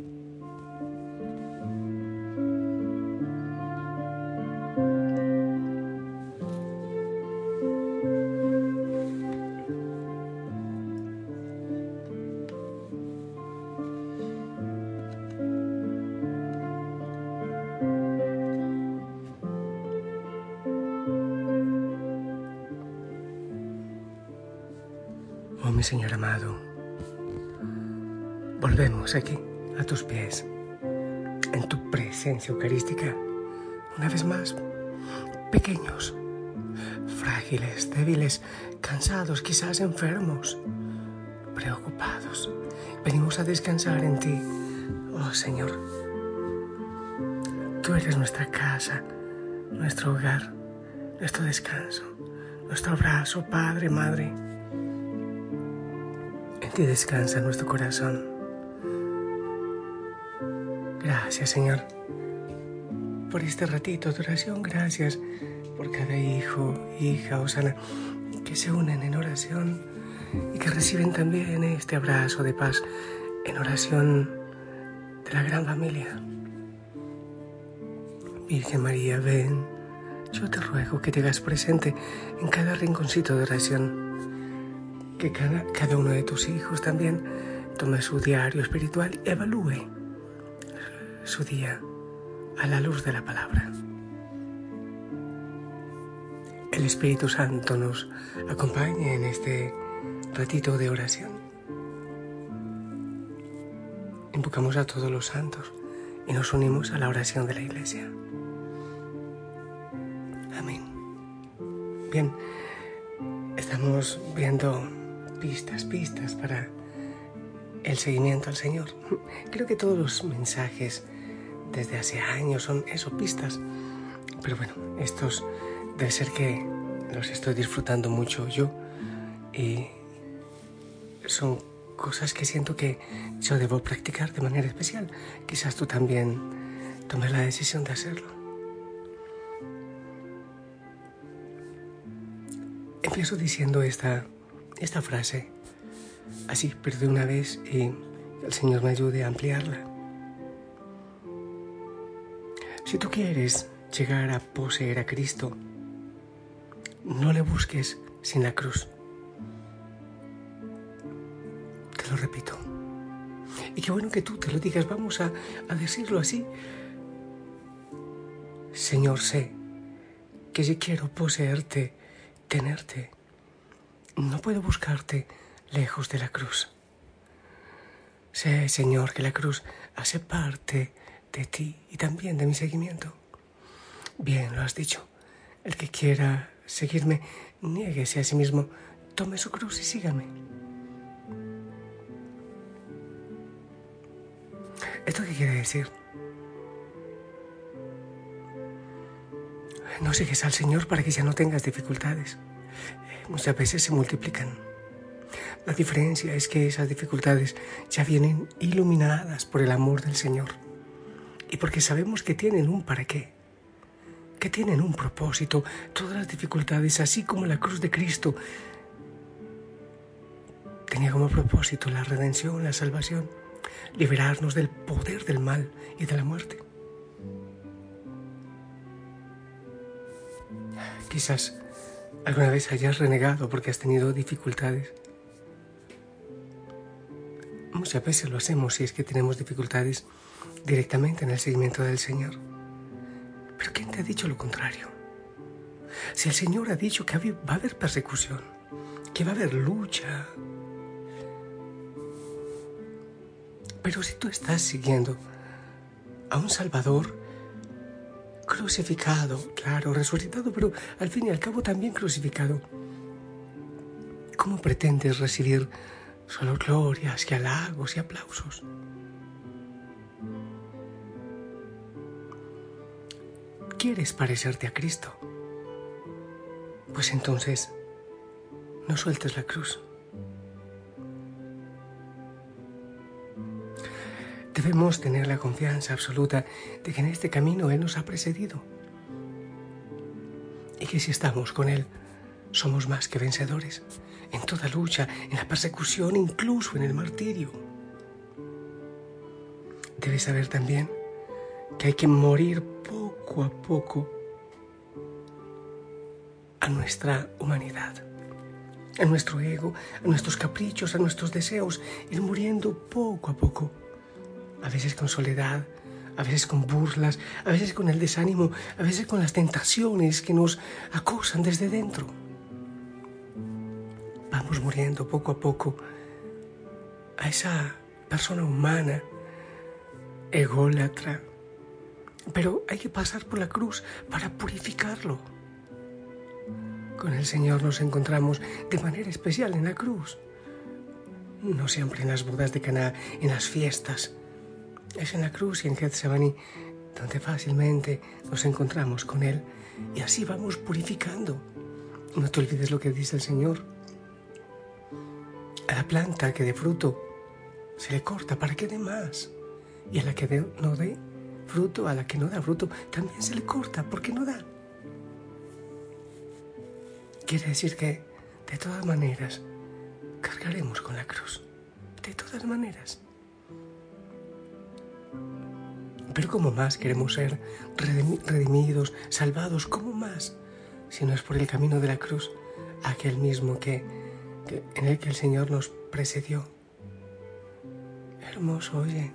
Oh mi Señor amado, volvemos aquí a tus pies, en tu presencia eucarística, una vez más, pequeños, frágiles, débiles, cansados, quizás enfermos, preocupados. Venimos a descansar en ti, oh Señor. Tú eres nuestra casa, nuestro hogar, nuestro descanso, nuestro abrazo, Padre, Madre y descansa nuestro corazón. Gracias, Señor, por este ratito de oración. Gracias por cada hijo, hija, Osana, que se unen en oración y que reciben también este abrazo de paz en oración de la gran familia. Virgen María, ven, yo te ruego que te hagas presente en cada rinconcito de oración que cada, cada uno de tus hijos también tome su diario espiritual y evalúe su día a la luz de la palabra. El Espíritu Santo nos acompañe en este ratito de oración. Invocamos a todos los santos y nos unimos a la oración de la Iglesia. Amén. Bien, estamos viendo pistas, pistas para el seguimiento al Señor. Creo que todos los mensajes desde hace años son eso, pistas. Pero bueno, estos debe ser que los estoy disfrutando mucho yo y son cosas que siento que yo debo practicar de manera especial. Quizás tú también tomes la decisión de hacerlo. Empiezo diciendo esta esta frase así, pero de una vez y el Señor me ayude a ampliarla. Si tú quieres llegar a poseer a Cristo, no le busques sin la cruz. Te lo repito. Y qué bueno que tú te lo digas, vamos a, decirlo así. Señor, sé que si quiero poseerte, tenerte, no puedo buscarte lejos de la cruz. Sé, Señor, que la cruz hace parte de ti y también de mi seguimiento. Bien, lo has dicho. El que quiera seguirme, niéguese a sí mismo, tome su cruz y sígame. ¿Esto qué quiere decir? No sigues al Señor para que ya no tengas dificultades muchas veces se multiplican. La diferencia es que esas dificultades ya vienen iluminadas por el amor del Señor y porque sabemos que tienen un para qué, que tienen un propósito. Todas las dificultades, así como la cruz de Cristo, tenía como propósito la redención, la salvación, liberarnos del poder del mal y de la muerte. Quizás ¿Alguna vez hayas renegado porque has tenido dificultades? Muchas veces lo hacemos si es que tenemos dificultades directamente en el seguimiento del Señor. Pero ¿quién te ha dicho lo contrario? Si el Señor ha dicho que va a haber persecución, que va a haber lucha, pero si tú estás siguiendo a un Salvador crucificado, claro, resucitado, pero al fin y al cabo también crucificado. ¿Cómo pretendes recibir solo glorias y halagos y aplausos? ¿Quieres parecerte a Cristo? Pues entonces, no sueltes la cruz. Debemos tener la confianza absoluta de que en este camino Él nos ha precedido y que si estamos con Él somos más que vencedores en toda lucha, en la persecución, incluso en el martirio. debes saber también que hay que morir poco a poco a nuestra humanidad, a nuestro ego, a nuestros caprichos, a nuestros deseos, ir muriendo poco a poco, a veces con soledad, a veces con burlas, a veces con el desánimo, a veces con las tentaciones que nos acosan desde dentro. Vamos muriendo poco a poco a esa persona humana, ególatra, pero hay que pasar por la cruz para purificarlo. Con el Señor nos encontramos de manera especial en la cruz. No siempre en las bodas de Caná, en las fiestas. Es en la cruz y en Getsemaní donde fácilmente nos encontramos con Él y así vamos purificando. No te olvides lo que dice el Señor. A la planta que dé fruto se le corta para que dé más. Y a la que no dé fruto, a la que no da fruto, también se le corta porque no da. Quiere decir que, de todas maneras, cargaremos con la cruz. De todas maneras. Pero ¿cómo más queremos ser redimidos, salvados? ¿Cómo más? Si no es por el camino de la cruz, aquel mismo que, en el que el Señor nos precedió. Hermoso, oye,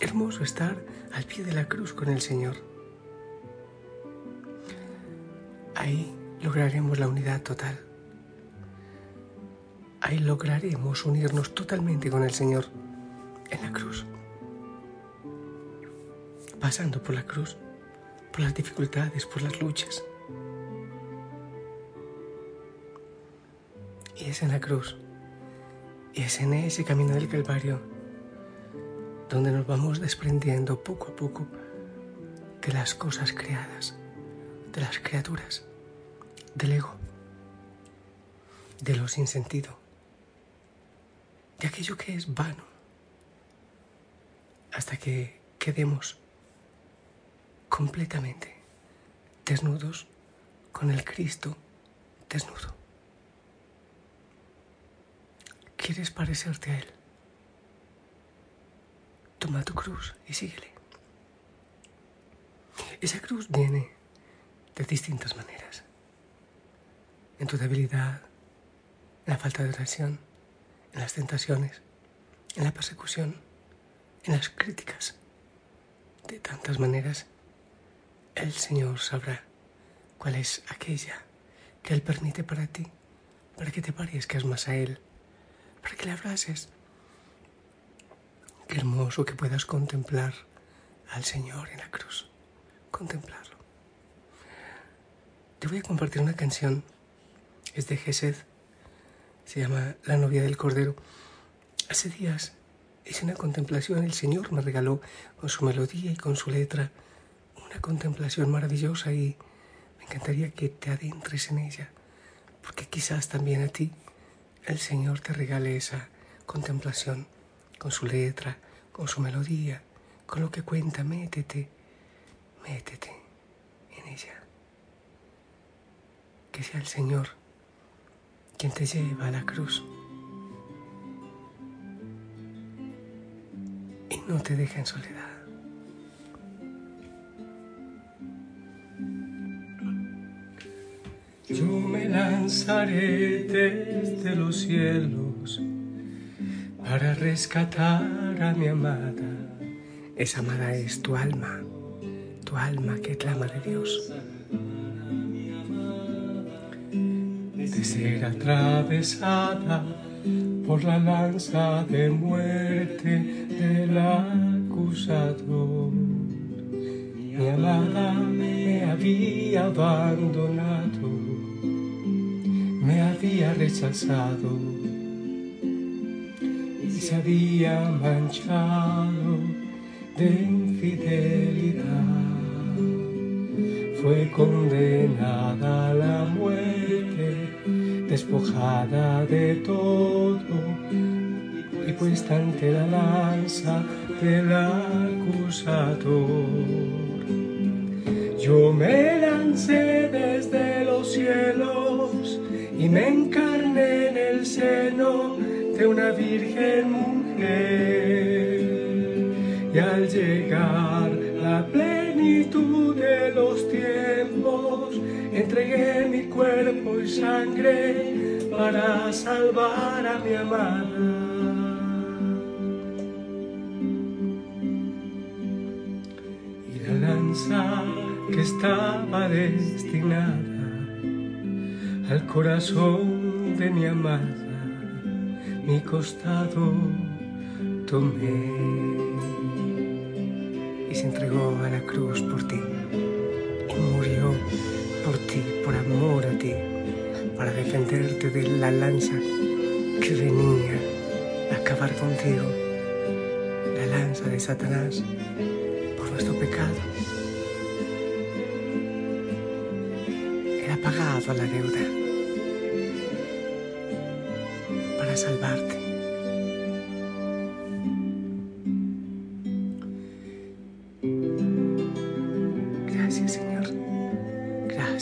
hermoso estar al pie de la cruz con el Señor. Ahí lograremos la unidad total. Ahí lograremos unirnos totalmente con el Señor en la cruz. Pasando por la cruz, por las dificultades, por las luchas. Y es en la cruz, y es en ese camino del Calvario, donde nos vamos desprendiendo poco a poco de las cosas creadas, de las criaturas del ego, de lo sin sentido, de aquello que es vano, hasta que quedemos completamente desnudos con el Cristo desnudo. ¿Quieres parecerte a Él? Toma tu cruz y síguele. Esa cruz viene de distintas maneras en tu debilidad, en la falta de oración, en las tentaciones, en la persecución, en las críticas. De tantas maneras, el Señor sabrá cuál es aquella que Él permite para ti, para que te parezcas más a Él, para que le abraces. Qué hermoso que puedas contemplar al Señor en la cruz, contemplarlo. Te voy a compartir una canción. Es de Gesed, se llama La novia del Cordero. Hace días hice una contemplación, el Señor me regaló con su melodía y con su letra una contemplación maravillosa y me encantaría que te adentres en ella, porque quizás también a ti el Señor te regale esa contemplación con su letra, con su melodía, con lo que cuenta, métete, métete en ella. Que sea el Señor quien te lleva a la cruz y no te deja en soledad. Yo me lanzaré desde los cielos para rescatar a mi amada. Esa amada es tu alma, tu alma que clama de Dios. de ser atravesada por la lanza de muerte del acusador. Mi amada me había abandonado, me había rechazado manchado de infidelidad. Fue condenada a la muerte despojada de todo y puesta ante la lanza del acusador. Yo me lancé desde los cielos y me encarné en el seno de una virgen Y llegar la plenitud de los tiempos, entregué mi cuerpo y sangre para salvar a mi amada. Y la lanza que estaba destinada al corazón de mi amada, mi costado y se entregó a la cruz por ti y murió por ti, por amor a ti, para defenderte de la lanza que venía a acabar contigo, la lanza de Satanás por nuestro pecado. Era pagado a la deuda para salvarte.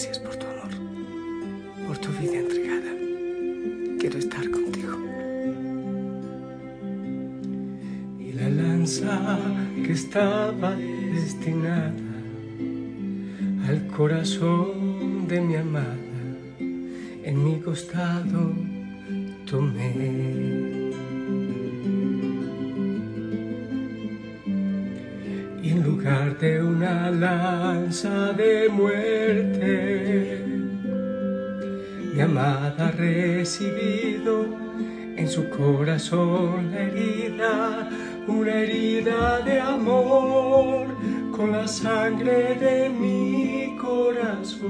Gracias por tu amor, por tu vida entregada. Quiero estar contigo. Y la lanza que estaba destinada al corazón de mi amada, en mi costado tomé. De una lanza de muerte, mi amada ha recibido en su corazón la herida, una herida de amor con la sangre de mi corazón.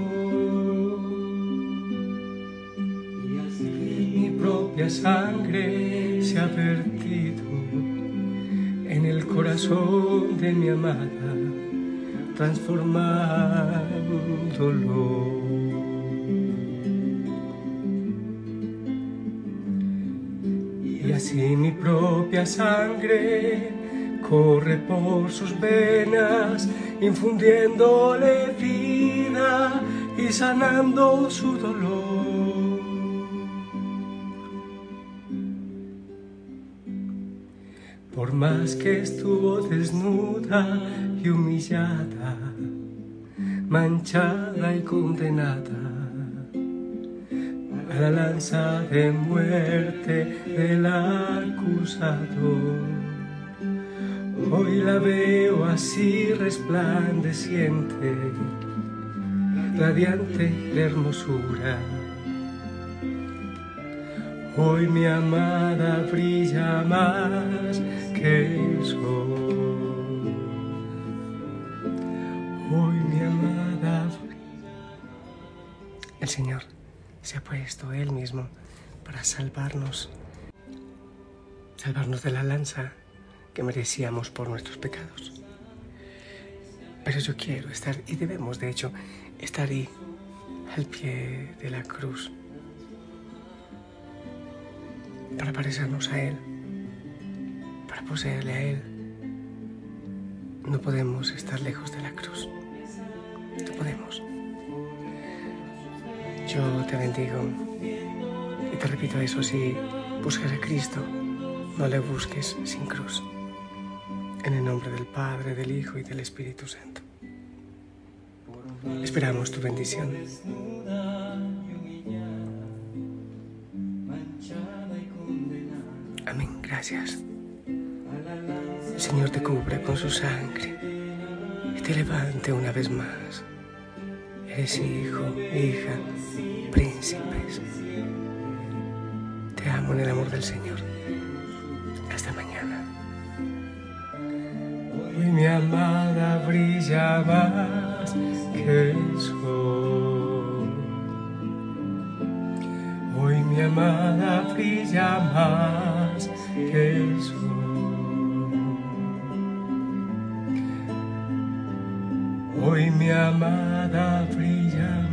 Mi propia sangre se ha el corazón de mi amada, transformándolo. Y así mi propia sangre corre por sus venas, infundiéndole vida y sanando su dolor. Por más que estuvo desnuda y humillada, manchada y condenada, a la lanza de muerte del acusador. Hoy la veo así resplandeciente, radiante de hermosura. Hoy mi amada brilla más que. Hoy mi amada El Señor se ha puesto Él mismo para salvarnos, salvarnos de la lanza que merecíamos por nuestros pecados. Pero yo quiero estar, y debemos de hecho estar ahí, al pie de la cruz, para parecernos a Él, poseerle a Él. No podemos estar lejos de la cruz. No podemos. Yo te bendigo y te repito eso, si buscas a Cristo, no le busques sin cruz. En el nombre del Padre, del Hijo y del Espíritu Santo. Esperamos tu bendición. Amén, gracias. Señor te cubre con su sangre y te levante una vez más. Eres hijo, hija, príncipes. Te amo en el amor del Señor. Hasta mañana. Hoy mi amada brilla más que el sol. Hoy mi amada brilla más que el sol. Amada brilla más que